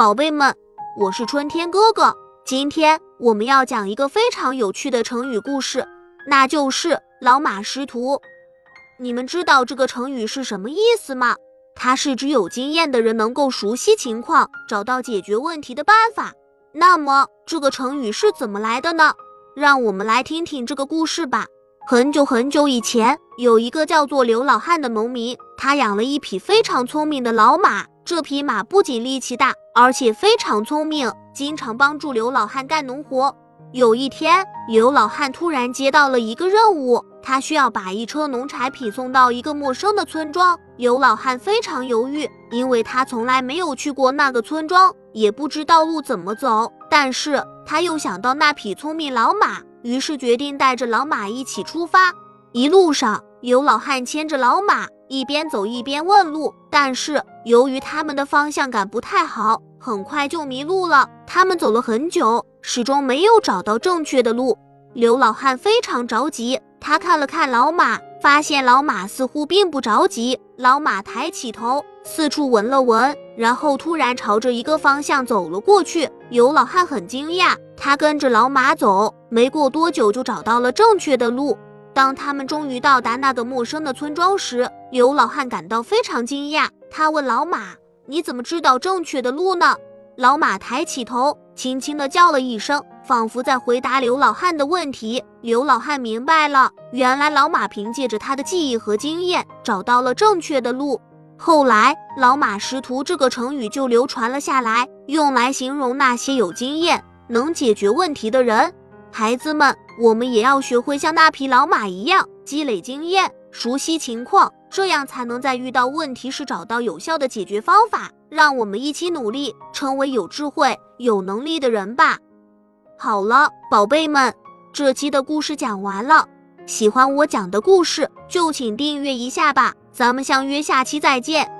宝贝们，我是春天哥哥。今天我们要讲一个非常有趣的成语故事，那就是“老马识途”。你们知道这个成语是什么意思吗？它是指有经验的人能够熟悉情况，找到解决问题的办法。那么这个成语是怎么来的呢？让我们来听听这个故事吧。很久很久以前，有一个叫做刘老汉的农民，他养了一匹非常聪明的老马。这匹马不仅力气大，而且非常聪明，经常帮助刘老汉干农活。有一天，刘老汉突然接到了一个任务，他需要把一车农产品送到一个陌生的村庄。刘老汉非常犹豫，因为他从来没有去过那个村庄，也不知道路怎么走。但是他又想到那匹聪明老马，于是决定带着老马一起出发。一路上，刘老汉牵着老马。一边走一边问路，但是由于他们的方向感不太好，很快就迷路了。他们走了很久，始终没有找到正确的路。刘老汉非常着急，他看了看老马，发现老马似乎并不着急。老马抬起头，四处闻了闻，然后突然朝着一个方向走了过去。刘老汉很惊讶，他跟着老马走，没过多久就找到了正确的路。当他们终于到达那个陌生的村庄时，刘老汉感到非常惊讶。他问老马：“你怎么知道正确的路呢？”老马抬起头，轻轻地叫了一声，仿佛在回答刘老汉的问题。刘老汉明白了，原来老马凭借着他的记忆和经验，找到了正确的路。后来，“老马识途”这个成语就流传了下来，用来形容那些有经验、能解决问题的人。孩子们。我们也要学会像那匹老马一样积累经验，熟悉情况，这样才能在遇到问题时找到有效的解决方法。让我们一起努力，成为有智慧、有能力的人吧。好了，宝贝们，这期的故事讲完了。喜欢我讲的故事，就请订阅一下吧。咱们相约下期再见。